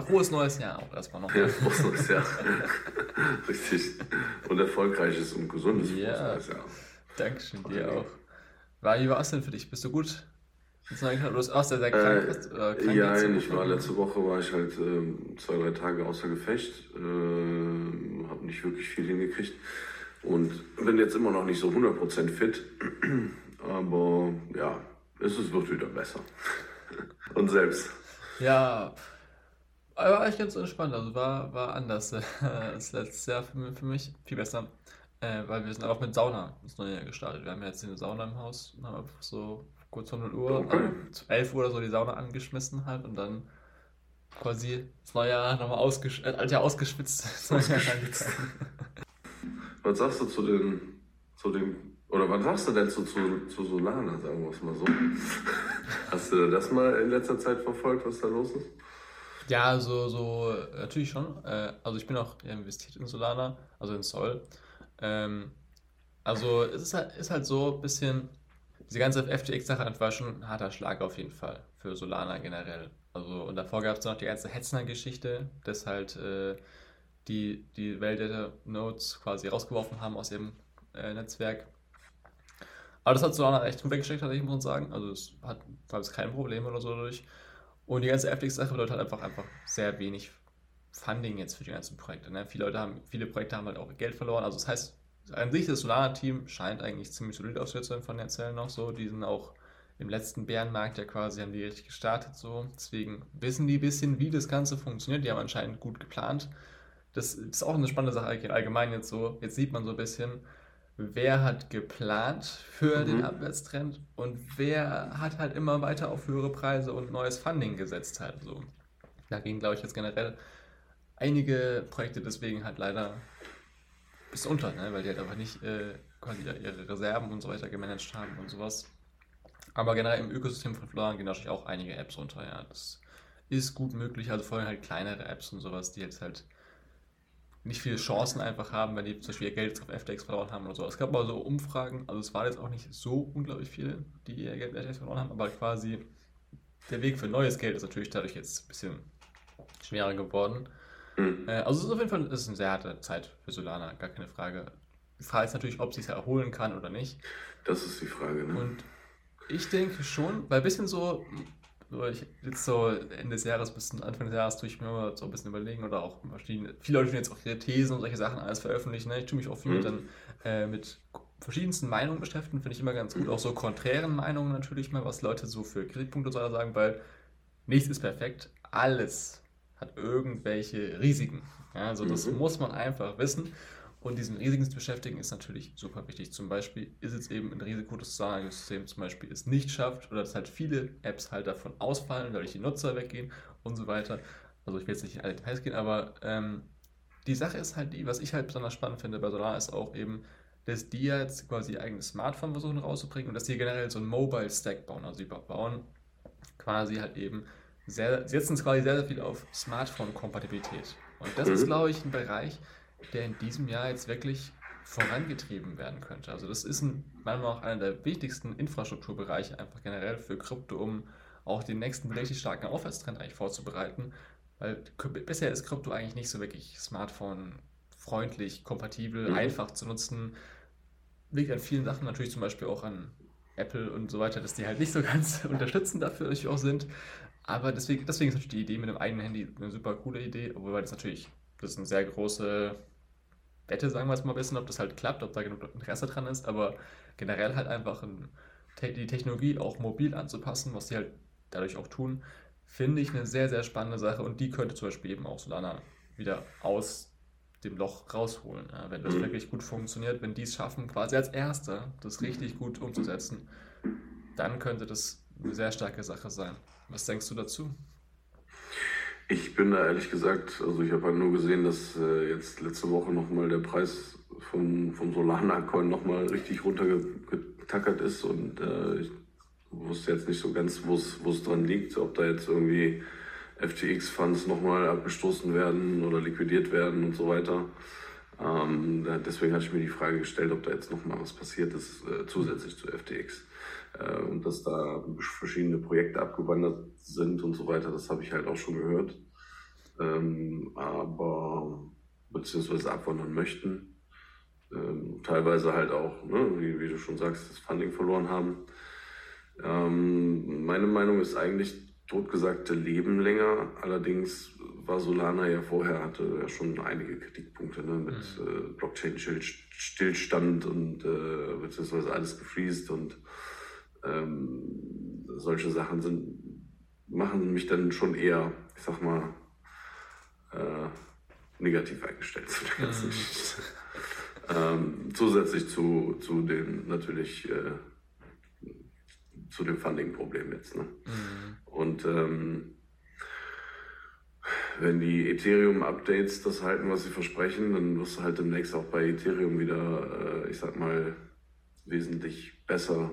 Frohes neues Jahr auch erstmal noch. Ja, frohes neues Jahr. Richtig. Und erfolgreiches und gesundes ja. neues Jahr. Dankeschön, dir auch. War, wie war es denn für dich? Bist du gut? Du hast auch sehr, sehr krank. Äh, krank ja, ich war letzte Woche war ich halt äh, zwei, drei Tage außer Gefecht. Äh, habe nicht wirklich viel hingekriegt. Und bin jetzt immer noch nicht so 100% fit. Aber ja, es wird wieder besser. Und selbst. Ja, war eigentlich ganz entspannt. Also war, war anders. Das letzte Jahr für, für mich viel besser. Äh, weil wir sind auch mit Sauna ins neue Jahr gestartet. Wir haben jetzt eine Sauna im Haus haben einfach so kurz vor 0 Uhr, okay. also 11 Uhr oder so die Sauna angeschmissen halt und dann quasi das neue Jahr nochmal ausgesch äh, Jahr ausgeschwitzt. Was sagst du zu den, zu den, oder was sagst du denn zu, zu, zu Solana, sagen wir es mal so? Hast du das mal in letzter Zeit verfolgt, was da los ist? Ja, so, so natürlich schon. Äh, also ich bin auch investiert in Solana, also in Sol. Ähm, also es ist halt, ist halt so ein bisschen, diese ganze FTX-Sache war schon ein harter Schlag auf jeden Fall für Solana generell. Also und davor gab es noch die ganze Hetzner-Geschichte, dass halt äh, die, die Validator Nodes quasi rausgeworfen haben aus ihrem äh, Netzwerk. Aber das hat Solana echt gut weggesteckt, ich muss sagen. Also es hat, gab es kein Problem oder so dadurch. Und die ganze FTX-Sache bedeutet halt einfach, einfach sehr wenig Funding jetzt für die ganzen Projekte. Ne? Viele Leute haben, viele Projekte haben halt auch Geld verloren. Also das heißt, an sich das Solana-Team scheint eigentlich ziemlich solid ausgesetzt von den Zellen noch so. Die sind auch im letzten Bärenmarkt ja quasi, haben die richtig gestartet so. Deswegen wissen die ein bisschen, wie das Ganze funktioniert. Die haben anscheinend gut geplant. Das ist auch eine spannende Sache allgemein jetzt so. Jetzt sieht man so ein bisschen, wer hat geplant für mhm. den Abwärtstrend und wer hat halt immer weiter auf höhere Preise und neues Funding gesetzt halt so. Da gehen, glaube ich, jetzt generell einige Projekte deswegen halt leider bis unter, ne? weil die halt einfach nicht äh, quasi ihre Reserven und so weiter gemanagt haben und sowas. Aber generell im Ökosystem von Florian gehen natürlich auch einige Apps runter, ja. Das ist gut möglich, also vor allem halt kleinere Apps und sowas, die jetzt halt nicht viele Chancen einfach haben, wenn die zum Beispiel ihr Geld auf FTX verloren haben oder so. Es gab mal so Umfragen, also es waren jetzt auch nicht so unglaublich viele, die ihr Geld auf FTX verloren haben, aber quasi der Weg für neues Geld ist natürlich dadurch jetzt ein bisschen schwerer geworden. Mhm. Äh, also es ist auf jeden Fall ist eine sehr harte Zeit für Solana, gar keine Frage. Die Frage ist natürlich, ob sie es erholen kann oder nicht. Das ist die Frage, ne? Und ich denke schon, weil ein bisschen so, so ich jetzt so Ende des Jahres bis Anfang des Jahres tue ich mir immer so ein bisschen überlegen oder auch verschiedene, viele Leute tun jetzt auch ihre Thesen und solche Sachen alles veröffentlichen. Ne? Ich tue mich auch viel mhm. mit, dann, äh, mit verschiedensten Meinungen beschäftigen, finde ich immer ganz gut. Auch so konträren Meinungen natürlich mal, was Leute so für Kritikpunkte sagen, weil nichts ist perfekt. Alles hat irgendwelche Risiken. Ja, also das mhm. muss man einfach wissen. Und diesen Risiken zu beschäftigen ist natürlich super wichtig. Zum Beispiel ist es eben ein Risiko, dass das Zahlungssystem zum Beispiel es nicht schafft oder dass halt viele Apps halt davon ausfallen, dadurch die Nutzer weggehen und so weiter. Also ich will jetzt nicht in alle Details gehen, aber ähm, die Sache ist halt die, was ich halt besonders spannend finde bei Solar, ist auch eben, dass die jetzt quasi ihr eigenes Smartphone versuchen rauszubringen und dass die generell so einen Mobile Stack bauen. Also die bauen quasi halt eben sehr, setzen es quasi sehr, sehr viel auf Smartphone-Kompatibilität. Und das mhm. ist, glaube ich, ein Bereich, der in diesem Jahr jetzt wirklich vorangetrieben werden könnte. Also das ist ein, meiner Meinung nach einer der wichtigsten Infrastrukturbereiche einfach generell für Krypto, um auch den nächsten richtig starken Aufwärtstrend eigentlich vorzubereiten. Weil bisher ist Krypto eigentlich nicht so wirklich Smartphone-freundlich, kompatibel, mhm. einfach zu nutzen. Liegt an vielen Sachen natürlich zum Beispiel auch an Apple und so weiter, dass die halt nicht so ganz unterstützend dafür natürlich auch sind. Aber deswegen, deswegen ist natürlich die Idee mit dem eigenen Handy eine super coole Idee, obwohl das natürlich, das ist eine sehr große Wette, sagen wir es mal ein bisschen, ob das halt klappt, ob da genug Interesse dran ist, aber generell halt einfach ein, die Technologie auch mobil anzupassen, was die halt dadurch auch tun, finde ich eine sehr, sehr spannende Sache und die könnte zum Beispiel eben auch Solana wieder aus dem Loch rausholen, ja, wenn das mhm. wirklich gut funktioniert, wenn die es schaffen, quasi als Erster das richtig gut umzusetzen, dann könnte das eine sehr starke Sache sein. Was denkst du dazu? Ich bin da ehrlich gesagt, also ich habe halt nur gesehen, dass äh, jetzt letzte Woche nochmal der Preis vom, vom Solana-Coin nochmal richtig runtergetackert ist und äh, ich wusste jetzt nicht so ganz, wo es dran liegt, ob da jetzt irgendwie FTX-Funds nochmal abgestoßen werden oder liquidiert werden und so weiter. Ähm, deswegen hatte ich mir die Frage gestellt, ob da jetzt nochmal was passiert ist, äh, zusätzlich zu FTX. Äh, und dass da verschiedene Projekte abgewandert sind und so weiter, das habe ich halt auch schon gehört. ähm, aber beziehungsweise abwandern möchten. Ähm, teilweise halt auch, ne, wie, wie, du schon sagst, das Funding verloren haben. Ähm, meine Meinung ist eigentlich, totgesagte leben länger. Allerdings war Solana ja vorher, hatte ja schon einige Kritikpunkte ne, mit mhm. äh, Blockchain-Stillstand und äh, beziehungsweise alles gefriest und ähm, solche Sachen sind, machen mich dann schon eher, ich sag mal, äh, negativ eingestellt zu der ganzen mhm. Geschichte. Ähm, zusätzlich zu, zu den natürlich äh, zu dem Funding-Problem jetzt. Ne? Mhm. Und ähm, wenn die Ethereum-Updates das halten, was sie versprechen, dann wirst du halt demnächst auch bei Ethereum wieder, äh, ich sag mal, wesentlich besser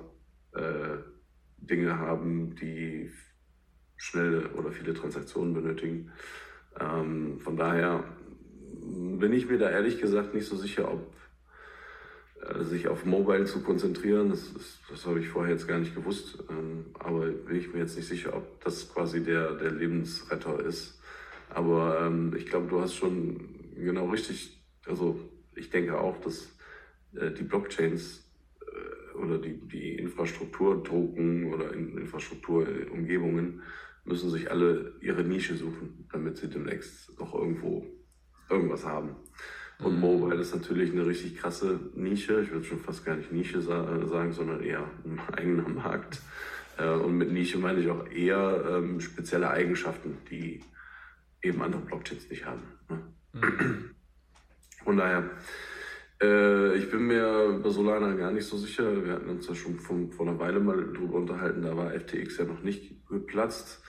äh, Dinge haben, die schnelle oder viele Transaktionen benötigen. Ähm, von daher bin ich mir da ehrlich gesagt nicht so sicher, ob äh, sich auf Mobile zu konzentrieren, das, das, das habe ich vorher jetzt gar nicht gewusst, ähm, aber bin ich mir jetzt nicht sicher, ob das quasi der, der Lebensretter ist. Aber ähm, ich glaube, du hast schon genau richtig, also ich denke auch, dass äh, die Blockchains oder die, die Infrastrukturdrucken oder in, Infrastrukturumgebungen müssen sich alle ihre Nische suchen, damit sie demnächst noch irgendwo irgendwas haben. Und mhm. Mobile ist natürlich eine richtig krasse Nische. Ich würde schon fast gar nicht Nische sagen, sondern eher ein eigener Markt. Äh, und mit Nische meine ich auch eher ähm, spezielle Eigenschaften, die eben andere Blockchains nicht haben. Ne? Mhm. Von daher, äh, ich bin mir bei Solana gar nicht so sicher. Wir hatten uns ja schon von, vor einer Weile mal drüber unterhalten, da war FTX ja noch nicht geplatzt,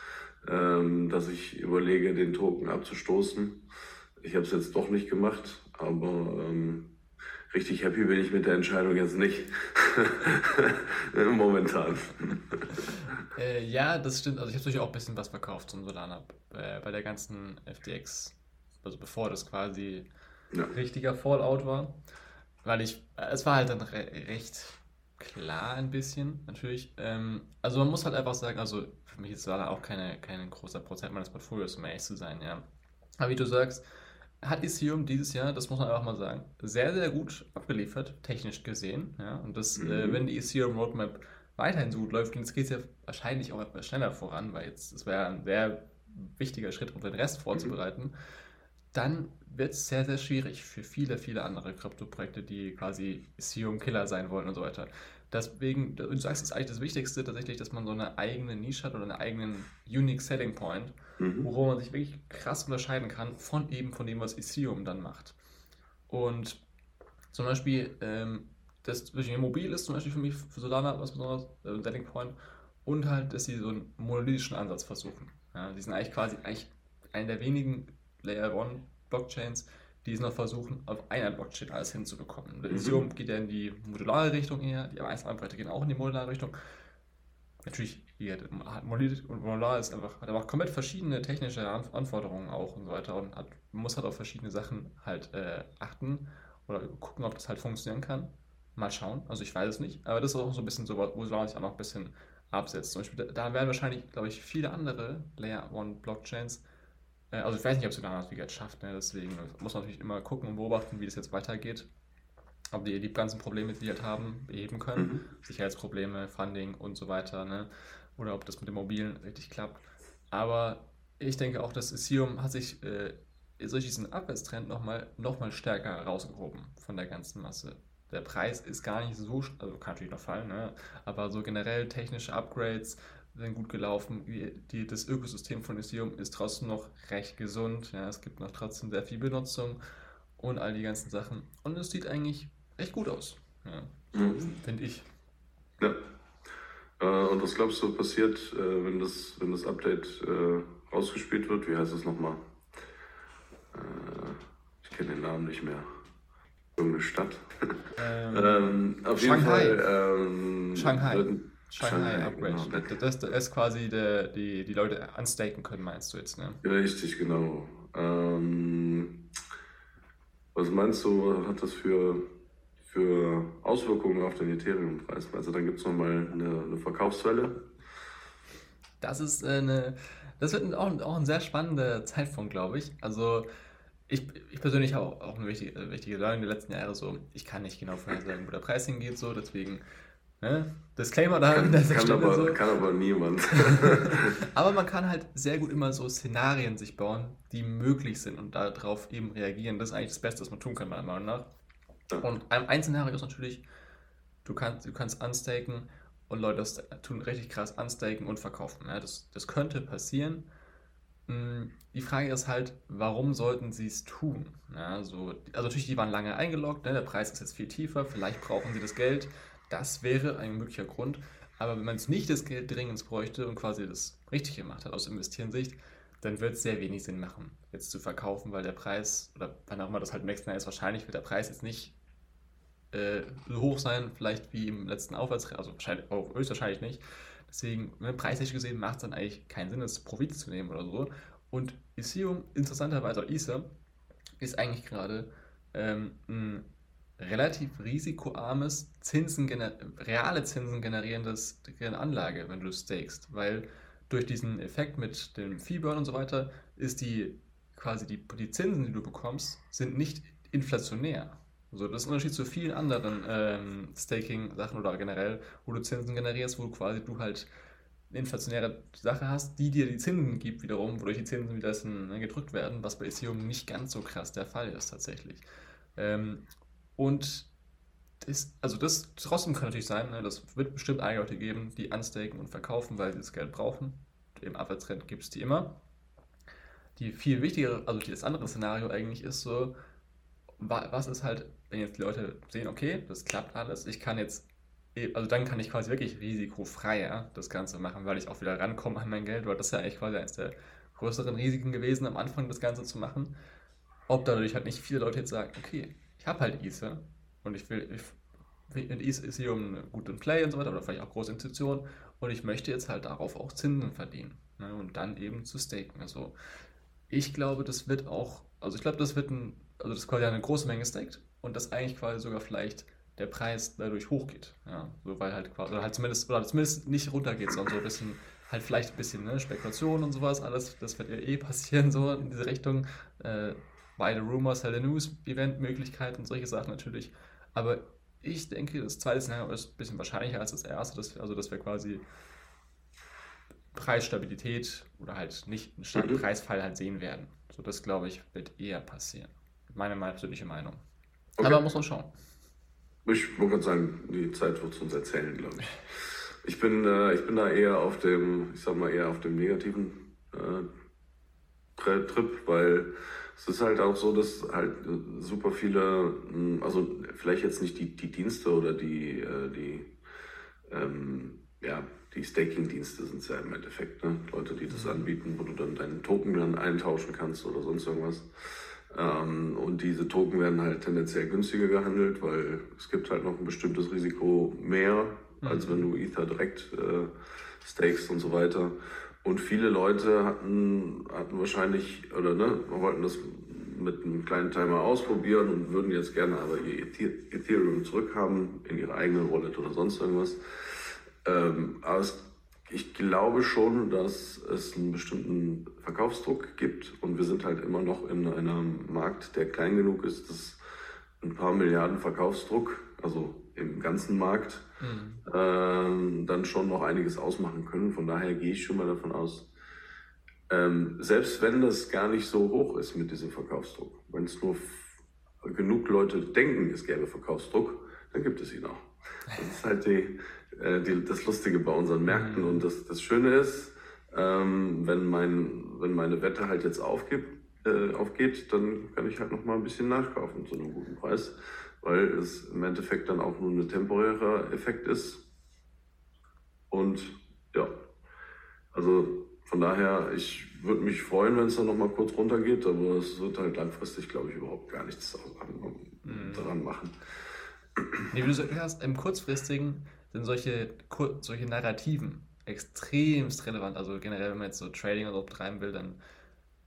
ähm, dass ich überlege, den Token abzustoßen. Ich habe es jetzt doch nicht gemacht, aber ähm, richtig happy bin ich mit der Entscheidung jetzt nicht. Momentan. Äh, ja, das stimmt. Also ich habe natürlich auch ein bisschen was verkauft zum Solana äh, bei der ganzen FTX, also bevor das quasi ja. richtiger Fallout war. Weil ich, es war halt dann re recht klar ein bisschen, natürlich. Ähm, also man muss halt einfach sagen, also für mich ist Solana auch keine, kein großer Prozent meines Portfolios, um ehrlich zu sein, ja. Aber wie du sagst, hat Ethereum dieses Jahr, das muss man einfach mal sagen, sehr, sehr gut abgeliefert, technisch gesehen. Ja? Und das, äh, mhm. äh, wenn die Ethereum Roadmap weiterhin so gut läuft, jetzt geht es ja wahrscheinlich auch etwas schneller voran, weil jetzt, das wäre ein sehr wichtiger Schritt, um den Rest mhm. vorzubereiten, mhm. Dann wird es sehr, sehr schwierig für viele, viele andere Krypto-Projekte, die quasi Ethereum-Killer sein wollen und so weiter. Deswegen, du sagst, es ist eigentlich das Wichtigste tatsächlich, dass man so eine eigene Nische hat oder einen eigenen Unique Selling Point, mhm. worum man sich wirklich krass unterscheiden kann von eben von dem, was Ethereum dann macht. Und zum Beispiel, ähm, das mobil ist zum Beispiel für mich, für Solana was besonderes, äh, Selling Point, und halt, dass sie so einen monolithischen Ansatz versuchen. Ja, die sind eigentlich quasi eigentlich einer der wenigen Layer 1 Blockchains, die es noch versuchen, auf einer Blockchain alles hinzubekommen. Der Ethereum mhm. geht ja in die modulare Richtung eher, die einzelnen Projekte gehen auch in die modulare Richtung. Natürlich, hier Modular ist einfach, hat aber komplett verschiedene technische Anforderungen auch und so weiter und hat, muss halt auf verschiedene Sachen halt äh, achten oder gucken, ob das halt funktionieren kann. Mal schauen, also ich weiß es nicht, aber das ist auch so ein bisschen so, wo Solana sich auch noch ein bisschen absetzt. Zum Beispiel, da werden wahrscheinlich, glaube ich, viele andere Layer 1 Blockchains also ich weiß nicht, ob sie damals wie jetzt schafft, ne? deswegen muss man natürlich immer gucken und beobachten, wie das jetzt weitergeht. Ob die die ganzen Probleme, die die halt haben, beheben können. Mhm. Sicherheitsprobleme, Funding und so weiter. Ne? Oder ob das mit dem Mobilen richtig klappt. Aber ich denke auch, dass Ethereum hat sich äh, durch diesen Abwärtstrend nochmal noch mal stärker rausgehoben von der ganzen Masse. Der Preis ist gar nicht so, also kann natürlich noch fallen, ne? aber so generell technische Upgrades, sind gut gelaufen. Die, das Ökosystem von Ethereum ist trotzdem noch recht gesund. Ja, es gibt noch trotzdem sehr viel Benutzung und all die ganzen Sachen. Und es sieht eigentlich recht gut aus. Ja, mhm. Finde ich. Ja. Äh, und was glaubst du passiert, äh, wenn, das, wenn das Update äh, rausgespielt wird? Wie heißt es nochmal? Äh, ich kenne den Namen nicht mehr. Irgendeine Stadt. Ähm, ähm, auf Shanghai. jeden Fall. Ähm, Shanghai. Shanghai Upgrade. Genau. Das, das ist quasi der, die, die Leute unstaken können, meinst du jetzt, ne? Richtig, genau. Ähm, was meinst du, hat das für, für Auswirkungen auf den Ethereum-Preis? Also dann gibt es nochmal eine, eine Verkaufswelle. Das ist äh, eine, das wird auch, auch ein sehr spannender Zeitpunkt, glaube ich. Also ich, ich persönlich habe auch, auch eine wichtige, wichtige Learning der letzten Jahre so, ich kann nicht genau vorhersagen, wo der Preis hingeht, so, deswegen Ne? Disclaimer da kann, an kann aber, so. kann aber niemand. aber man kann halt sehr gut immer so Szenarien sich bauen, die möglich sind und darauf eben reagieren. Das ist eigentlich das Beste, was man tun kann, meiner Meinung nach. Und ein Szenario ist natürlich, du kannst, du kannst unstaken und Leute das tun richtig krass unstaken und verkaufen. Ja, das, das könnte passieren. Hm, die Frage ist halt, warum sollten sie es tun? Ja, so, also natürlich, die waren lange eingeloggt, ne? der Preis ist jetzt viel tiefer, vielleicht brauchen sie das Geld. Das wäre ein möglicher Grund. Aber wenn man es nicht das Geld dringend bräuchte und quasi das richtig gemacht hat aus Investieren-Sicht, dann wird es sehr wenig Sinn machen, jetzt zu verkaufen, weil der Preis, oder wann auch immer das halt im nächsten Jahr ist, wahrscheinlich wird der Preis jetzt nicht äh, so hoch sein, vielleicht wie im letzten Aufwärts, also wahrscheinlich, oh, höchstwahrscheinlich nicht. Deswegen, ne, preislich gesehen, macht es dann eigentlich keinen Sinn, das Profit zu nehmen oder so. Und Ethereum, interessanterweise, auch Ether, ist eigentlich gerade ähm, ein relativ risikoarmes, Zinsen reale Zinsen generierendes Anlage, wenn du stakest, weil durch diesen Effekt mit dem Fee-Burn und so weiter ist die quasi die, die Zinsen, die du bekommst, sind nicht inflationär. So, das ist ein Unterschied zu vielen anderen ähm, Staking-Sachen oder generell, wo du Zinsen generierst, wo du quasi du halt eine inflationäre Sache hast, die dir die Zinsen gibt wiederum, wodurch die Zinsen wieder ne, gedrückt werden, was bei Ethereum nicht ganz so krass der Fall ist tatsächlich. Ähm, und das, also das trotzdem kann natürlich sein, ne, das wird bestimmt einige Leute geben, die unstaken und verkaufen, weil sie das Geld brauchen. Im Abwärtstrend gibt es die immer. Die viel wichtigere, also das andere Szenario eigentlich ist so, was ist halt, wenn jetzt die Leute sehen, okay, das klappt alles, ich kann jetzt, eh, also dann kann ich quasi wirklich risikofreier das Ganze machen, weil ich auch wieder rankomme an mein Geld, weil das ist ja eigentlich quasi eines der größeren Risiken gewesen, am Anfang das Ganze zu machen. Ob dadurch halt nicht viele Leute jetzt sagen, okay, ich habe halt Ether und ich will, ich, Ether ist hier um gut in Play und so weiter oder vielleicht auch große Institutionen und ich möchte jetzt halt darauf auch Zinsen verdienen ne, und dann eben zu staken. Also ich glaube, das wird auch, also ich glaube, das wird ein, also das quasi eine große Menge staked und dass eigentlich quasi sogar vielleicht der Preis dadurch hochgeht. Ja, so weil halt quasi, oder halt zumindest, oder zumindest nicht runtergeht, sondern so ein bisschen, halt vielleicht ein bisschen ne, Spekulation und sowas, alles, das wird ja eh passieren, so in diese Richtung. Äh, beide Rumors, Hell News, Event-Möglichkeiten und solche Sachen natürlich. Aber ich denke, das zweite Szenario ist ein bisschen wahrscheinlicher als das erste, dass, also dass wir quasi Preisstabilität oder halt nicht einen starken mhm. Preisfall halt sehen werden. So, das glaube ich, wird eher passieren. Meine persönliche Meinung. Okay. Aber muss man schauen. Ich wollte gerade sagen, die Zeit wird es uns erzählen, glaube ich. Ich bin, äh, ich bin da eher auf dem, ich sag mal, eher auf dem negativen äh, Trip, weil es ist halt auch so, dass halt super viele, hm, also vielleicht jetzt nicht die, die Dienste oder die, äh, die, ähm, ja, die Staking-Dienste sind es ja im Endeffekt, ne? Leute, die das mhm. anbieten, wo du dann deinen Token dann eintauschen kannst oder sonst irgendwas. Ähm, und diese Token werden halt tendenziell günstiger gehandelt, weil es gibt halt noch ein bestimmtes Risiko mehr, als mhm. wenn du Ether direkt äh, stakest und so weiter. Und viele Leute hatten, hatten wahrscheinlich, oder ne, wollten das mit einem kleinen Timer ausprobieren und würden jetzt gerne aber ihr Ethereum zurückhaben in ihre eigene Wallet oder sonst irgendwas. Ähm, aber es, ich glaube schon, dass es einen bestimmten Verkaufsdruck gibt und wir sind halt immer noch in einem Markt, der klein genug ist, dass ein paar Milliarden Verkaufsdruck, also im ganzen Markt, mhm. äh, dann schon noch einiges ausmachen können. Von daher gehe ich schon mal davon aus, ähm, selbst wenn das gar nicht so hoch ist mit diesem Verkaufsdruck, wenn es nur genug Leute denken, es gäbe Verkaufsdruck, dann gibt es ihn auch. Das ist halt die, äh, die, das Lustige bei unseren Märkten. Mhm. Und das, das Schöne ist, ähm, wenn, mein, wenn meine Wette halt jetzt aufgibt, äh, aufgeht, dann kann ich halt noch mal ein bisschen nachkaufen zu einem guten Preis weil es im Endeffekt dann auch nur ein temporärer Effekt ist. Und ja, also von daher, ich würde mich freuen, wenn es dann nochmal kurz runtergeht, aber es wird halt langfristig, glaube ich, überhaupt gar nichts mhm. daran machen. Nee, wie du gesagt hast, im kurzfristigen sind solche, solche Narrativen extremst relevant. Also generell, wenn man jetzt so Trading oder so betreiben will, dann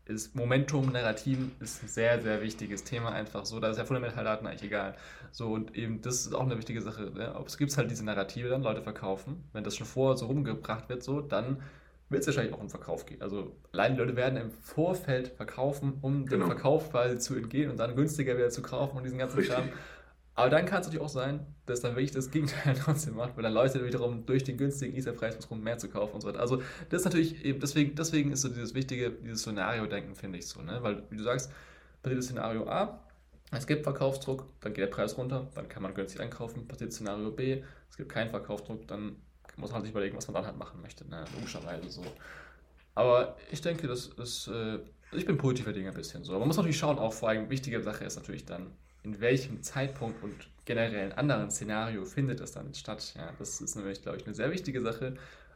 ist Momentum, Narrativ ist ein sehr, sehr wichtiges Thema einfach so. Da ist ja Fundamentaldaten eigentlich egal. So, und eben, das ist auch eine wichtige Sache. Ne? Es gibt halt diese Narrative, dann Leute verkaufen. Wenn das schon vorher so rumgebracht wird, so, dann wird es wahrscheinlich auch im Verkauf gehen. Also allein die Leute werden im Vorfeld verkaufen, um genau. dem Verkauf quasi zu entgehen und dann günstiger wieder zu kaufen und diesen ganzen Richtig. Charme. Aber dann kann es natürlich auch sein, dass dann wirklich das Gegenteil trotzdem macht, weil dann Leute wiederum durch den günstigen Ether-Preis versuchen, mehr zu kaufen und so weiter. Also das ist natürlich eben, deswegen, deswegen ist so dieses wichtige, dieses Szenario-Denken, finde ich so, ne? Weil, wie du sagst, passiert das Szenario A, es gibt Verkaufsdruck, dann geht der Preis runter, dann kann man günstig einkaufen. Passiert Szenario B, es gibt keinen Verkaufsdruck, dann muss man sich überlegen, was man dann halt machen möchte, ne? logischerweise so. Aber ich denke, das ist, äh, ich bin positiver Dinge ein bisschen so. Aber man muss natürlich schauen, auch vor allem wichtige Sache ist natürlich dann, in welchem Zeitpunkt und generell in anderen Szenario findet es dann statt. Ja, das ist nämlich, glaube ich, eine sehr wichtige Sache,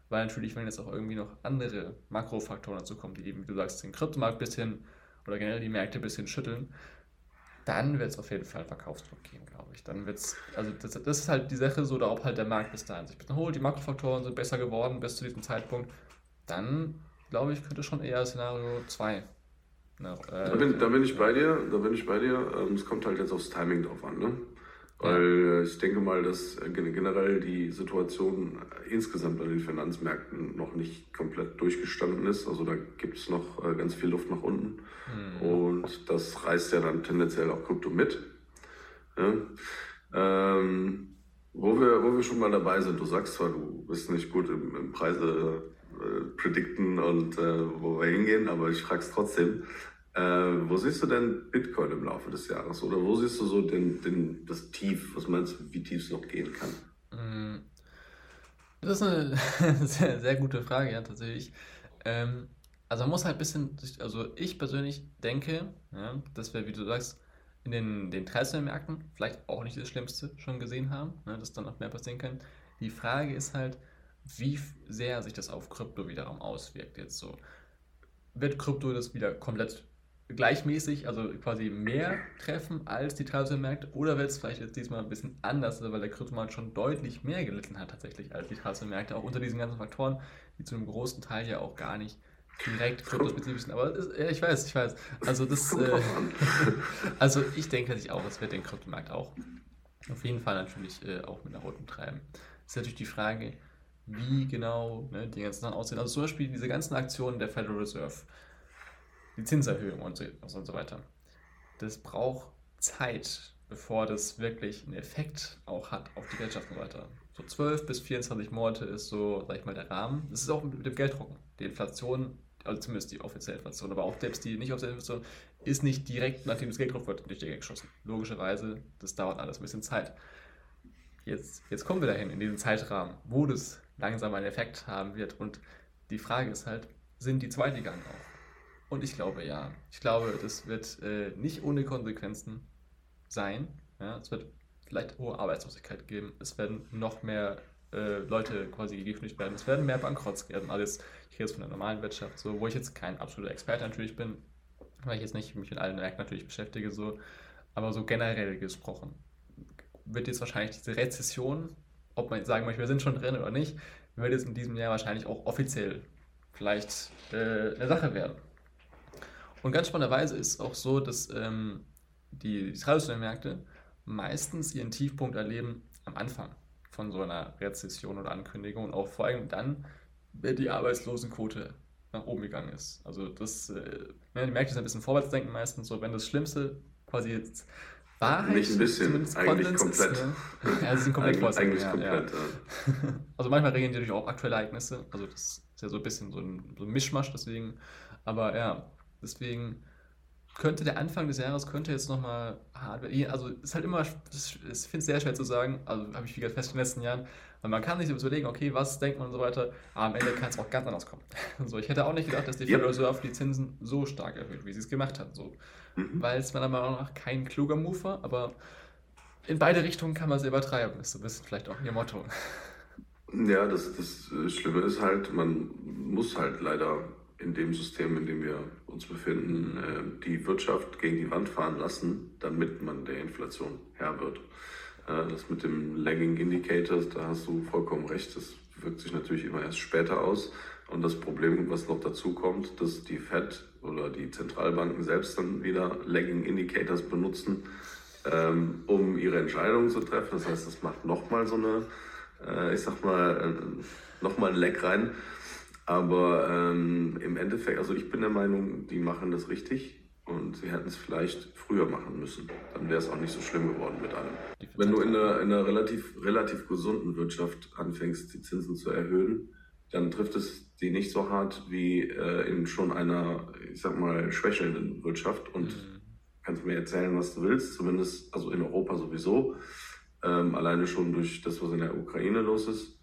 weil natürlich, wenn jetzt auch irgendwie noch andere Makrofaktoren dazu kommen, die eben, wie du sagst, den Kryptomarkt ein bisschen oder generell die Märkte ein bisschen schütteln, dann wird es auf jeden Fall Verkaufsdruck geben, glaube ich. Dann wird es, also das, das, ist halt die Sache so, ob halt der Markt bis dahin sich ein holt, die Makrofaktoren sind besser geworden bis zu diesem Zeitpunkt, dann glaube ich, könnte schon eher Szenario 2 No, äh, da, bin, da bin ich bei dir, da bin ich bei dir. Ähm, es kommt halt jetzt aufs Timing drauf an, ne? Weil ja. Äh, ich denke mal, dass äh, generell die Situation insgesamt an den Finanzmärkten noch nicht komplett durchgestanden ist. Also da gibt es noch ganz viel Luft nach unten. Mhm. Und das reißt ja dann tendenziell auch Krypto mit. Ja? Ähm, wo, wir, wo wir schon mal dabei sind, du sagst zwar, du bist nicht gut im, im Preise äh, predikten und äh, wo wir hingehen, aber ich frage es trotzdem. Äh, wo siehst du denn Bitcoin im Laufe des Jahres? Oder wo siehst du so den, den, das Tief? Was meinst du, wie tief es noch gehen kann? Mm. Das ist eine sehr, sehr gute Frage, ja, tatsächlich. Ähm, also man muss halt ein bisschen, also ich persönlich denke, ja, dass wir, wie du sagst, in den, den Märkten vielleicht auch nicht das Schlimmste schon gesehen haben, ne, dass dann noch mehr passieren kann. Die Frage ist halt, wie sehr sich das auf Krypto wiederum auswirkt. Jetzt so, wird Krypto das wieder komplett gleichmäßig, also quasi mehr treffen als die Märkte oder wird es vielleicht jetzt diesmal ein bisschen anders, weil der Kryptomarkt schon deutlich mehr gelitten hat tatsächlich als die Märkte, auch unter diesen ganzen Faktoren, die zu einem großen Teil ja auch gar nicht direkt kryptospezifisch sind. Aber ist, ja, ich weiß, ich weiß. Also das, äh, also ich denke sich auch, es wird den Kryptomarkt auch auf jeden Fall natürlich äh, auch mit nach unten treiben. Das ist natürlich die Frage, wie genau ne, die ganzen Sachen aussehen. Also zum Beispiel diese ganzen Aktionen der Federal Reserve, die Zinserhöhung und so, und so weiter. Das braucht Zeit, bevor das wirklich einen Effekt auch hat auf die Wirtschaft und so weiter. So 12 bis 24 Monate ist so, sag ich mal, der Rahmen. Das ist auch mit dem Gelddrucken. Die Inflation, also zumindest die offizielle Inflation, aber auch selbst die nicht offizielle Inflation, ist nicht direkt, nachdem das Geld gedruckt wird, durch die Decke geschossen. Logischerweise, das dauert alles ein bisschen Zeit. Jetzt, jetzt kommen wir dahin, in diesen Zeitrahmen, wo das langsam einen Effekt haben wird. Und die Frage ist halt, sind die Zweitligaen auch? Und ich glaube ja. Ich glaube, das wird äh, nicht ohne Konsequenzen sein. Ja, es wird vielleicht hohe Arbeitslosigkeit geben. Es werden noch mehr äh, Leute quasi gekündigt werden. Es werden mehr Bankrotts geben. Alles, ich rede jetzt von der normalen Wirtschaft, so, wo ich jetzt kein absoluter Experte natürlich bin, weil ich jetzt nicht mich mit allen Märkten natürlich beschäftige, so, aber so generell gesprochen wird jetzt wahrscheinlich diese Rezession ob man jetzt sagen möchte, wir sind schon drin oder nicht, wird jetzt in diesem Jahr wahrscheinlich auch offiziell vielleicht äh, eine Sache werden. Und ganz spannenderweise ist es auch so, dass ähm, die, die traditionellen Märkte meistens ihren Tiefpunkt erleben am Anfang von so einer Rezession oder Ankündigung und auch vor allem dann, wenn die Arbeitslosenquote nach oben gegangen ist. Also das, äh, ne, die Märkte sind ein bisschen vorwärtsdenken meistens, so wenn das Schlimmste quasi jetzt Wahrheit Nicht ein bisschen, eigentlich komplett. Ist, ne? ja, sie sind komplett Eig Eigentlich ja, komplett, ja. Also manchmal reagieren die natürlich auch aktuelle Ereignisse. Also das ist ja so ein bisschen so ein, so ein Mischmasch, deswegen. Aber ja, deswegen könnte der Anfang des Jahres könnte jetzt nochmal hart werden. Also ist halt immer, ich finde es sehr schwer zu sagen, also habe ich wieder fest in den letzten Jahren, weil man kann sich überlegen, okay, was denkt man und so weiter, aber am Ende kann es auch ganz anders kommen. So, ich hätte auch nicht gedacht, dass die Federal Reserve die Zinsen so stark erhöht, wie sie es gemacht hat. So mhm. weil es meiner Meinung nach kein kluger Move war, aber in beide Richtungen kann man es übertreiben, ist so ein bisschen vielleicht auch ihr Motto. Ja, das, das Schlimme ist halt, man muss halt leider in dem System, in dem wir uns befinden, äh, die Wirtschaft gegen die Wand fahren lassen, damit man der Inflation Herr wird. Das mit dem Lagging Indicators, da hast du vollkommen recht, das wirkt sich natürlich immer erst später aus. Und das Problem, was noch dazu kommt, dass die Fed oder die Zentralbanken selbst dann wieder Lagging Indicators benutzen, ähm, um ihre Entscheidungen zu treffen. Das heißt, das macht nochmal so eine, äh, ich sag mal, äh, nochmal ein Lag rein. Aber ähm, im Endeffekt, also ich bin der Meinung, die machen das richtig und sie hätten es vielleicht früher machen müssen. Dann wäre es auch nicht so schlimm geworden mit allem. Wenn du in einer, in einer relativ, relativ gesunden Wirtschaft anfängst, die Zinsen zu erhöhen, dann trifft es die nicht so hart wie äh, in schon einer, ich sag mal, schwächelnden Wirtschaft. Und mhm. kannst mir erzählen, was du willst, zumindest, also in Europa sowieso. Ähm, alleine schon durch das, was in der Ukraine los ist.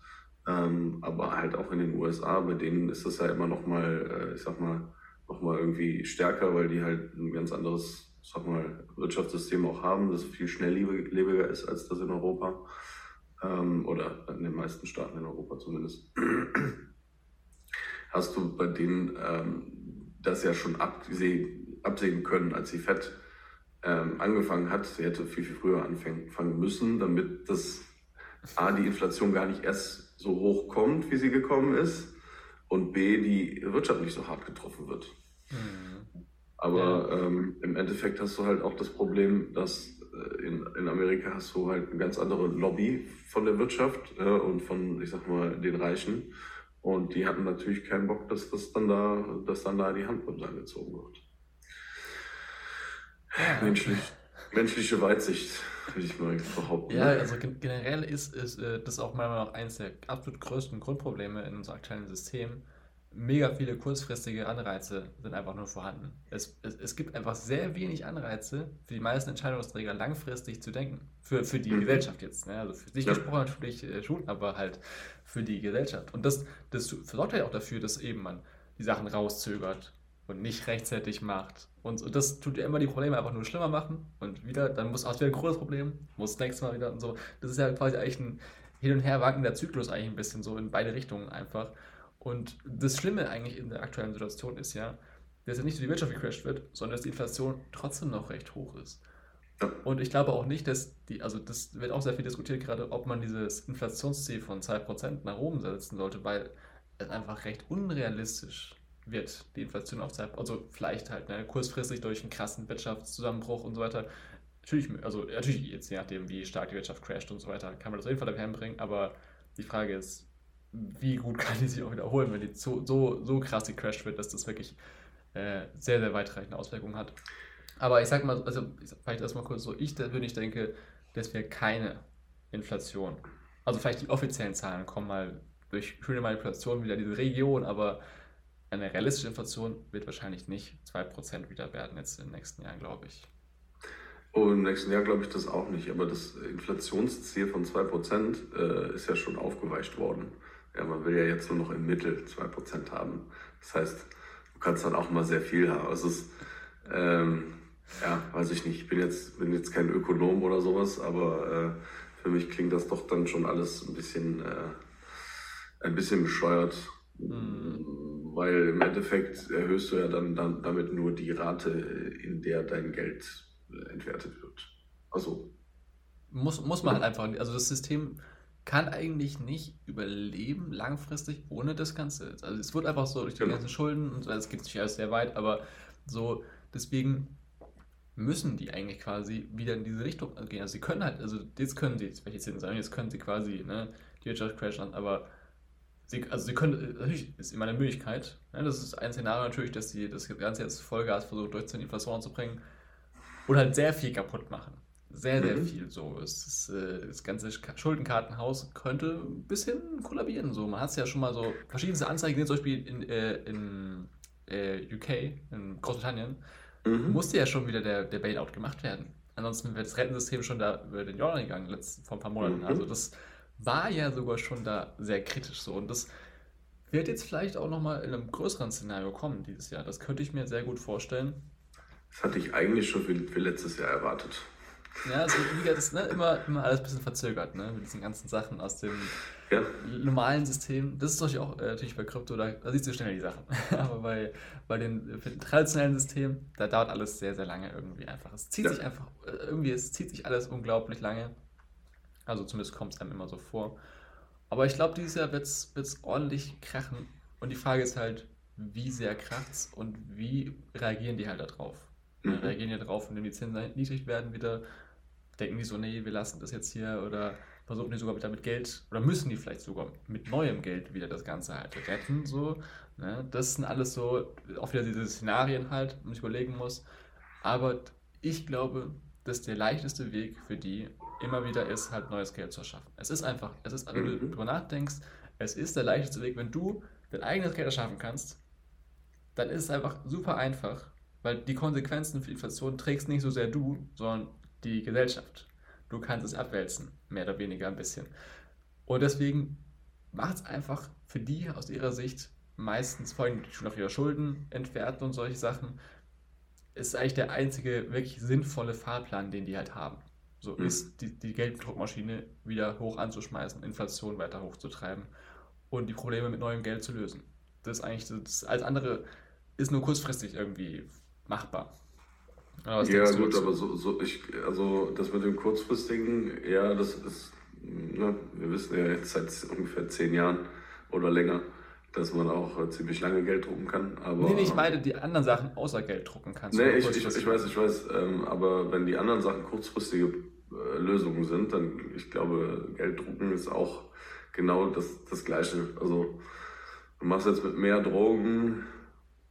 Ähm, aber halt auch in den USA, bei denen ist das ja immer noch mal, äh, ich sag mal, nochmal irgendwie stärker, weil die halt ein ganz anderes, sag mal, Wirtschaftssystem auch haben, das viel schnelllebiger ist als das in Europa. Ähm, oder in den meisten Staaten in Europa zumindest. Hast du bei denen ähm, das ja schon absehen, absehen können, als die FED ähm, angefangen hat? Sie hätte viel, viel früher anfangen müssen, damit das A, die Inflation gar nicht erst so hoch kommt, wie sie gekommen ist und B, die Wirtschaft nicht so hart getroffen wird. Aber ja. ähm, im Endeffekt hast du halt auch das Problem, dass äh, in, in Amerika hast du halt eine ganz andere Lobby von der Wirtschaft äh, und von, ich sag mal, den Reichen. Und die hatten natürlich keinen Bock, dass das dann da, dass dann da die Handbremse angezogen wird. Ja. Menschlich, menschliche Weitsicht, würde ich mal behaupten. Ja, also generell ist, ist äh, das auch meiner Meinung nach eines der absolut größten Grundprobleme in unserem aktuellen System mega viele kurzfristige Anreize sind einfach nur vorhanden. Es, es, es gibt einfach sehr wenig Anreize für die meisten Entscheidungsträger langfristig zu denken. Für, für die mhm. Gesellschaft jetzt. Ne? Also für sich ja. gesprochen natürlich äh, schon, aber halt für die Gesellschaft. Und das, das sorgt ja auch dafür, dass eben man die Sachen rauszögert und nicht rechtzeitig macht. Und, und das tut ja immer die Probleme einfach nur schlimmer machen. Und wieder, dann muss auch wieder ein großes Problem, muss das nächste Mal wieder und so. Das ist ja quasi eigentlich ein hin und her wankender Zyklus eigentlich ein bisschen so in beide Richtungen einfach. Und das Schlimme eigentlich in der aktuellen Situation ist ja, dass ja nicht nur die Wirtschaft gecrashed wird, sondern dass die Inflation trotzdem noch recht hoch ist. Und ich glaube auch nicht, dass die, also das wird auch sehr viel diskutiert gerade, ob man dieses Inflationsziel von 2% nach oben setzen sollte, weil es einfach recht unrealistisch wird, die Inflation auf 2%, also vielleicht halt ne, kurzfristig durch einen krassen Wirtschaftszusammenbruch und so weiter. Natürlich, also natürlich jetzt je nachdem, wie stark die Wirtschaft crasht und so weiter, kann man das auf jeden Fall dahin bringen, aber die Frage ist, wie gut kann die sich auch wiederholen, wenn die so, so, so krass gecrashed wird, dass das wirklich äh, sehr, sehr weitreichende Auswirkungen hat. Aber ich sag mal, also vielleicht erstmal kurz so, ich persönlich denke, dass wir keine Inflation, also vielleicht die offiziellen Zahlen kommen mal durch schöne Manipulation wieder diese Region, aber eine realistische Inflation wird wahrscheinlich nicht 2% wieder werden jetzt im nächsten Jahr, glaube ich. Oh, im nächsten Jahr glaube ich das auch nicht, aber das Inflationsziel von 2% äh, ist ja schon aufgeweicht worden. Ja, man will ja jetzt nur noch im Mittel 2% haben. Das heißt, du kannst dann auch mal sehr viel haben. Also es ist, ähm, ja, weiß ich nicht, ich bin jetzt, bin jetzt kein Ökonom oder sowas, aber äh, für mich klingt das doch dann schon alles ein bisschen, äh, ein bisschen bescheuert. Mhm. Weil im Endeffekt erhöhst du ja dann, dann damit nur die Rate, in der dein Geld äh, entwertet wird. Also. Muss, muss man halt einfach, also das System kann eigentlich nicht überleben langfristig ohne das Ganze. Also es wird einfach so durch die genau. ganzen Schulden und es geht sich alles sehr weit, aber so deswegen müssen die eigentlich quasi wieder in diese Richtung gehen. Also sie können halt, also jetzt können sie, jetzt welche sagen, jetzt können sie quasi ne, die Wirtschaft crashen, aber sie, also sie können, natürlich ist immer eine Möglichkeit. Ne, das ist ein Szenario natürlich, dass sie das Ganze jetzt Vollgas versucht durchzuziehen, die Inflation zu bringen und halt sehr viel kaputt machen. Sehr, sehr mhm. viel so. Ist, äh, das ganze Schuldenkartenhaus könnte ein bisschen kollabieren. So. Man hat es ja schon mal so verschiedenste Anzeigen gesehen, zum Beispiel in, äh, in äh, UK, in Großbritannien, mhm. musste ja schon wieder der, der Bailout gemacht werden. Ansonsten wäre das Rentensystem schon da über den Jordan gegangen, letzt, vor ein paar Monaten. Mhm. Also das war ja sogar schon da sehr kritisch so. Und das wird jetzt vielleicht auch nochmal in einem größeren Szenario kommen dieses Jahr. Das könnte ich mir sehr gut vorstellen. Das hatte ich eigentlich schon für, für letztes Jahr erwartet. Ja, also das ist ne, immer, immer alles ein bisschen verzögert, ne? Mit diesen ganzen Sachen aus dem ja. normalen System. Das ist auch äh, natürlich bei Krypto, da, da, siehst du schneller die Sachen. Aber bei, bei den, den traditionellen Systemen, da dauert alles sehr, sehr lange irgendwie einfach. Es zieht ja. sich einfach, äh, irgendwie, es zieht sich alles unglaublich lange. Also zumindest kommt es einem immer so vor. Aber ich glaube, dieses Jahr wird es ordentlich krachen. Und die Frage ist halt, wie sehr kracht's und wie reagieren die halt darauf? Mhm. Reagieren die darauf, indem die Zinsen niedrig werden wieder? Denken die so, nee, wir lassen das jetzt hier oder versuchen die sogar damit Geld oder müssen die vielleicht sogar mit neuem Geld wieder das Ganze halt retten. So. Ne? Das sind alles so auch wieder diese Szenarien halt, man sich überlegen muss. Aber ich glaube, dass der leichteste Weg für die immer wieder ist, halt neues Geld zu erschaffen. Es ist einfach, es ist, wenn du mhm. darüber nachdenkst, es ist der leichteste Weg, wenn du dein eigenes Geld erschaffen kannst, dann ist es einfach super einfach, weil die Konsequenzen für die Inflation trägst nicht so sehr du, sondern die Gesellschaft. Du kannst es abwälzen, mehr oder weniger ein bisschen. Und deswegen macht es einfach für die aus ihrer Sicht meistens, vor allem schon auf ihre Schulden entfernt und solche Sachen, ist eigentlich der einzige wirklich sinnvolle Fahrplan, den die halt haben. So mhm. ist die, die Gelddruckmaschine wieder hoch anzuschmeißen, Inflation weiter hochzutreiben und die Probleme mit neuem Geld zu lösen. Das ist eigentlich, das, alles andere ist nur kurzfristig irgendwie machbar. Ja, gut, aber so, so ich, also das mit dem kurzfristigen, ja, das ist, ne, wir wissen ja jetzt seit ungefähr zehn Jahren oder länger, dass man auch äh, ziemlich lange Geld drucken kann. Aber, nee, ich meine die anderen Sachen außer Geld drucken kannst. Nee, ich, ich, ich, weiß, ich weiß, ähm, aber wenn die anderen Sachen kurzfristige äh, Lösungen sind, dann, ich glaube, Geld drucken ist auch genau das, das Gleiche. Also du machst jetzt mit mehr Drogen,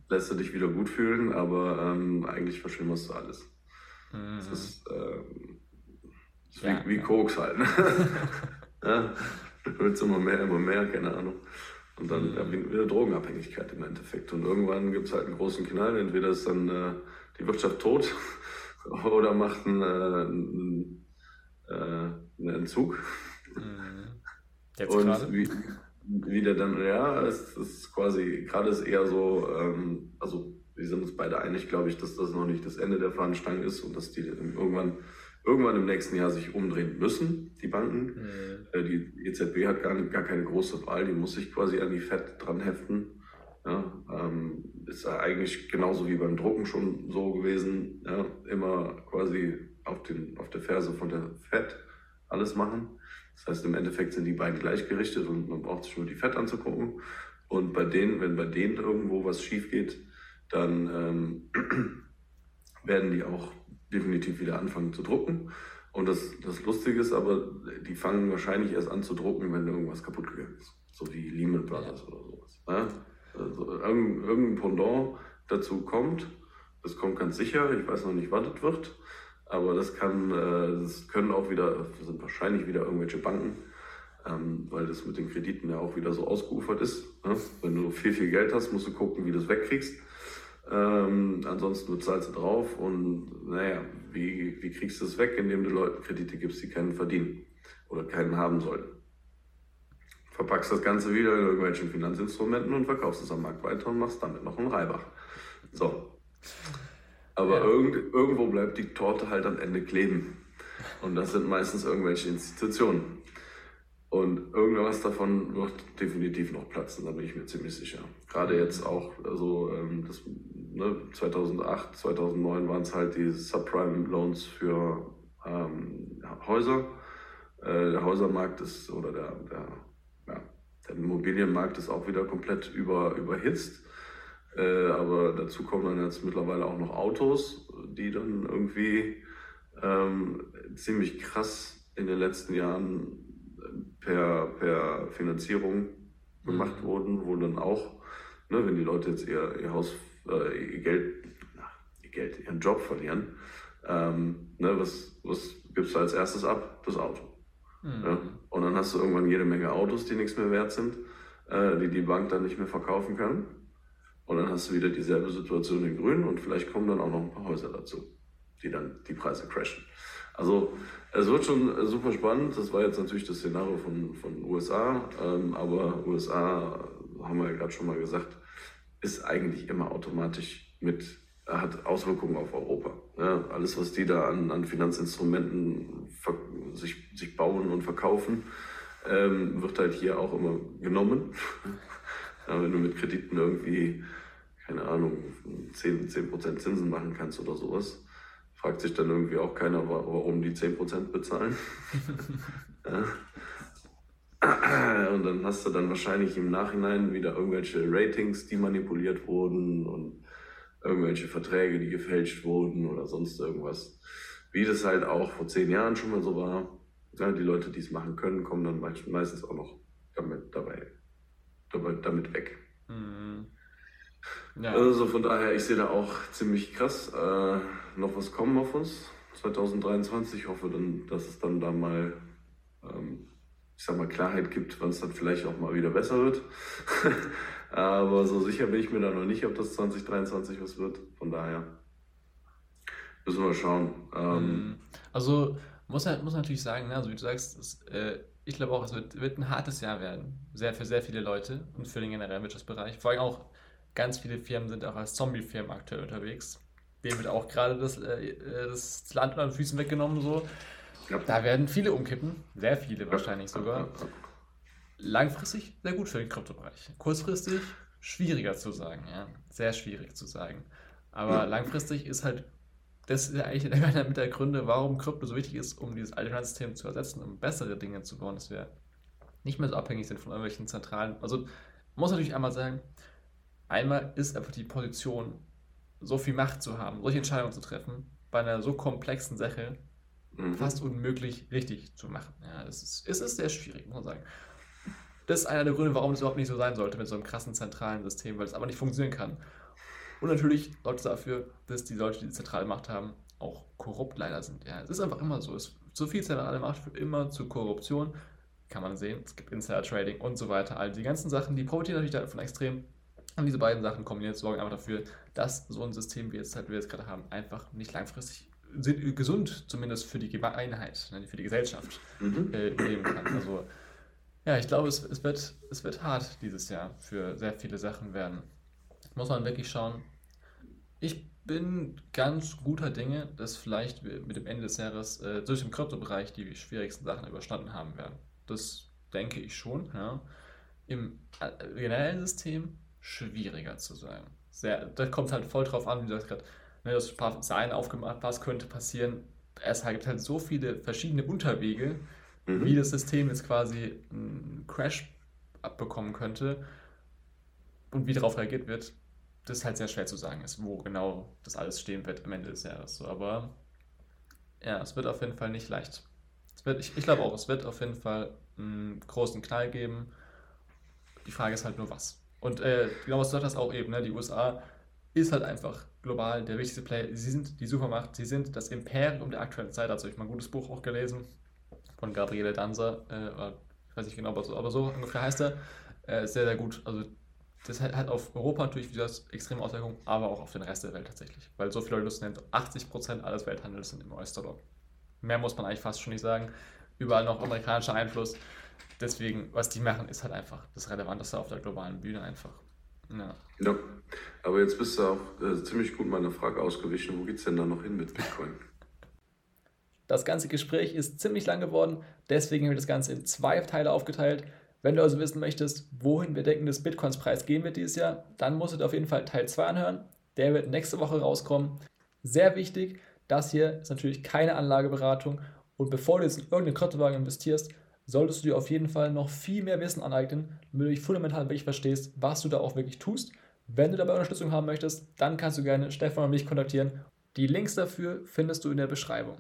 lässt du dich wieder gut fühlen, aber ähm, eigentlich verschwimmerst du alles. Mhm. Das ist, ähm, das ist ja, wie, wie ja. Koks halt. Ne? ja, du willst immer mehr, immer mehr, keine Ahnung. Und dann mhm. wieder Drogenabhängigkeit im Endeffekt. Und irgendwann gibt es halt einen großen Knall. Entweder ist dann äh, die Wirtschaft tot oder macht einen, äh, einen, äh, einen Entzug. Mhm. Jetzt und gerade? Wie, wie der dann, ja, es ist quasi, gerade ist eher so, ähm, also wir sind uns beide einig, glaube ich, dass das noch nicht das Ende der Fahnenstange ist und dass die irgendwann, irgendwann im nächsten Jahr sich umdrehen müssen, die Banken. Mhm. Äh, die EZB hat gar, gar keine große Wahl, die muss sich quasi an die FED dran heften. Ja, ähm, ist eigentlich genauso wie beim Drucken schon so gewesen, ja, immer quasi auf, den, auf der Ferse von der FED alles machen. Das heißt, im Endeffekt sind die beiden gleichgerichtet und man braucht sich nur die Fett anzugucken. Und bei denen, wenn bei denen irgendwo was schief geht, dann ähm, werden die auch definitiv wieder anfangen zu drucken. Und das, das Lustige ist aber, die fangen wahrscheinlich erst an zu drucken, wenn irgendwas kaputt gegangen ist. So wie Lehman Brothers oder sowas. Ja? Also irgendein Pendant dazu kommt. Das kommt ganz sicher. Ich weiß noch nicht, was das wird. Aber das kann, äh, das können auch wieder, sind wahrscheinlich wieder irgendwelche Banken, ähm, weil das mit den Krediten ja auch wieder so ausgeufert ist. Ne? Wenn du viel, viel Geld hast, musst du gucken, wie du es wegkriegst. Ähm, ansonsten zahlst du drauf und naja, wie, wie kriegst du es weg, indem du Leuten Kredite gibst, die keinen verdienen oder keinen haben sollen. Verpackst das Ganze wieder in irgendwelchen Finanzinstrumenten und verkaufst es am Markt weiter und machst damit noch einen Reibach. So. Aber ja. irgend, irgendwo bleibt die Torte halt am Ende kleben. Und das sind meistens irgendwelche Institutionen. Und irgendwas davon wird definitiv noch platzen, da bin ich mir ziemlich sicher. Gerade jetzt auch, also das, ne, 2008, 2009 waren es halt die Subprime-Loans für ähm, Häuser. Äh, der Häusermarkt ist, oder der, der, ja, der Immobilienmarkt ist auch wieder komplett über, überhitzt. Äh, aber dazu kommen dann jetzt mittlerweile auch noch Autos, die dann irgendwie ähm, ziemlich krass in den letzten Jahren per, per Finanzierung gemacht mhm. wurden, wo dann auch, ne, wenn die Leute jetzt ihr, ihr Haus, äh, ihr Geld, ihr Geld, ihren Job verlieren, ähm, ne, was, was gibst du als erstes ab? Das Auto. Mhm. Ja? Und dann hast du irgendwann jede Menge Autos, die nichts mehr wert sind, äh, die die Bank dann nicht mehr verkaufen kann. Und dann hast du wieder dieselbe Situation in Grün und vielleicht kommen dann auch noch ein paar Häuser dazu, die dann die Preise crashen. Also es wird schon super spannend. Das war jetzt natürlich das Szenario von, von USA, ähm, aber USA, haben wir ja gerade schon mal gesagt, ist eigentlich immer automatisch mit, hat Auswirkungen auf Europa. Ja, alles, was die da an, an Finanzinstrumenten sich, sich bauen und verkaufen, ähm, wird halt hier auch immer genommen. Ja, wenn du mit Krediten irgendwie, keine Ahnung, 10%, 10 Zinsen machen kannst oder sowas, fragt sich dann irgendwie auch keiner, warum die 10% bezahlen. Und dann hast du dann wahrscheinlich im Nachhinein wieder irgendwelche Ratings, die manipuliert wurden und irgendwelche Verträge, die gefälscht wurden oder sonst irgendwas. Wie das halt auch vor zehn Jahren schon mal so war. ja, die Leute, die es machen können, kommen dann meistens auch noch damit, dabei, damit weg. Mhm. Ja. Also von daher, ich sehe da auch ziemlich krass äh, noch was kommen auf uns 2023. Ich hoffe dann, dass es dann da mal, ähm, ich sag mal, Klarheit gibt, wann es dann vielleicht auch mal wieder besser wird. Aber so sicher bin ich mir da noch nicht, ob das 2023 was wird. Von daher müssen wir schauen. Ähm, mhm. also muss, muss natürlich sagen, ne, also wie du sagst, es, äh, ich glaube auch, es wird, wird ein hartes Jahr werden. Sehr, für sehr viele Leute und für den generellen Wirtschaftsbereich. Vor allem auch ganz viele Firmen sind auch als Zombie-Firmen aktuell unterwegs. Dem wird auch gerade das, äh, das Land unter den Füßen weggenommen. So. Da werden viele umkippen. Sehr viele wahrscheinlich sogar. Langfristig sehr gut für den Kryptobereich. Kurzfristig schwieriger zu sagen. Ja. Sehr schwierig zu sagen. Aber langfristig ist halt das ist ja eigentlich einer der Gründe, warum Krypto so wichtig ist, um dieses alte Finanzsystem zu ersetzen, um bessere Dinge zu bauen, dass wir nicht mehr so abhängig sind von irgendwelchen zentralen. Also muss natürlich einmal sagen, einmal ist einfach die Position, so viel Macht zu haben, solche Entscheidungen zu treffen, bei einer so komplexen Sache mhm. fast unmöglich richtig zu machen. Ja, es ist, es ist sehr schwierig, muss man sagen. Das ist einer der Gründe, warum es überhaupt nicht so sein sollte mit so einem krassen zentralen System, weil es aber nicht funktionieren kann. Und natürlich sorgt es dafür, dass die Leute, die die zentrale Macht haben, auch korrupt leider sind. Ja, es ist einfach immer so. Es, so viel zentrale Macht führt immer zu Korruption. Kann man sehen. Es gibt Insider-Trading und so weiter. All die ganzen Sachen, die profitieren natürlich davon extrem. Und diese beiden Sachen kombiniert sorgen einfach dafür, dass so ein System, wie jetzt halt wir jetzt gerade haben, einfach nicht langfristig sind, gesund, zumindest für die Einheit, ne, für die Gesellschaft, mhm. äh, leben kann. Also ja, ich glaube, es, es, wird, es wird hart dieses Jahr für sehr viele Sachen werden. Muss man wirklich schauen, ich bin ganz guter Dinge, dass vielleicht wir mit dem Ende des Jahres äh, durch den Kryptobereich die schwierigsten Sachen überstanden haben werden. Das denke ich schon. Ja. Im äh, generellen System schwieriger zu sein. Sehr, da kommt halt voll drauf an, wie du das gerade, ne, das Sein aufgemacht, was könnte passieren. Es gibt halt so viele verschiedene Unterwege, mhm. wie das System jetzt quasi einen Crash abbekommen könnte und wie darauf reagiert wird das halt sehr schwer zu sagen ist, wo genau das alles stehen wird am Ende des Jahres. So, aber ja, es wird auf jeden Fall nicht leicht. Es wird, ich, ich glaube auch, es wird auf jeden Fall einen großen Knall geben. Die Frage ist halt nur was. Und äh, genau was du sagst auch eben, ne? die USA ist halt einfach global der wichtigste Player. Sie sind die Supermacht, sie sind das Imperium der aktuellen Zeit. Also ich mal ein gutes Buch auch gelesen von Gabriele Danzer. Äh, ich weiß nicht genau, aber so, aber so ungefähr heißt er. Äh, sehr, sehr gut. Also das hat auf Europa natürlich wieder extreme Auswirkungen, aber auch auf den Rest der Welt tatsächlich. Weil so viele Leute nennen, 80% alles Welthandels sind im US-Dollar. Mehr muss man eigentlich fast schon nicht sagen. Überall noch amerikanischer Einfluss. Deswegen, was die machen, ist halt einfach das Relevanteste auf der globalen Bühne einfach. Ja. ja. Aber jetzt bist du auch äh, ziemlich gut meiner Frage ausgewichen. Wo geht es denn da noch hin mit Bitcoin? Das ganze Gespräch ist ziemlich lang geworden, deswegen haben wir das Ganze in zwei Teile aufgeteilt. Wenn du also wissen möchtest, wohin wir denken, dass Bitcoins Preis gehen wird dieses Jahr, dann musst du auf jeden Fall Teil 2 anhören. Der wird nächste Woche rauskommen. Sehr wichtig, das hier ist natürlich keine Anlageberatung und bevor du jetzt in irgendeine Kryptowährung investierst, solltest du dir auf jeden Fall noch viel mehr Wissen aneignen, damit du dich fundamental wirklich verstehst, was du da auch wirklich tust. Wenn du dabei Unterstützung haben möchtest, dann kannst du gerne Stefan und mich kontaktieren. Die Links dafür findest du in der Beschreibung.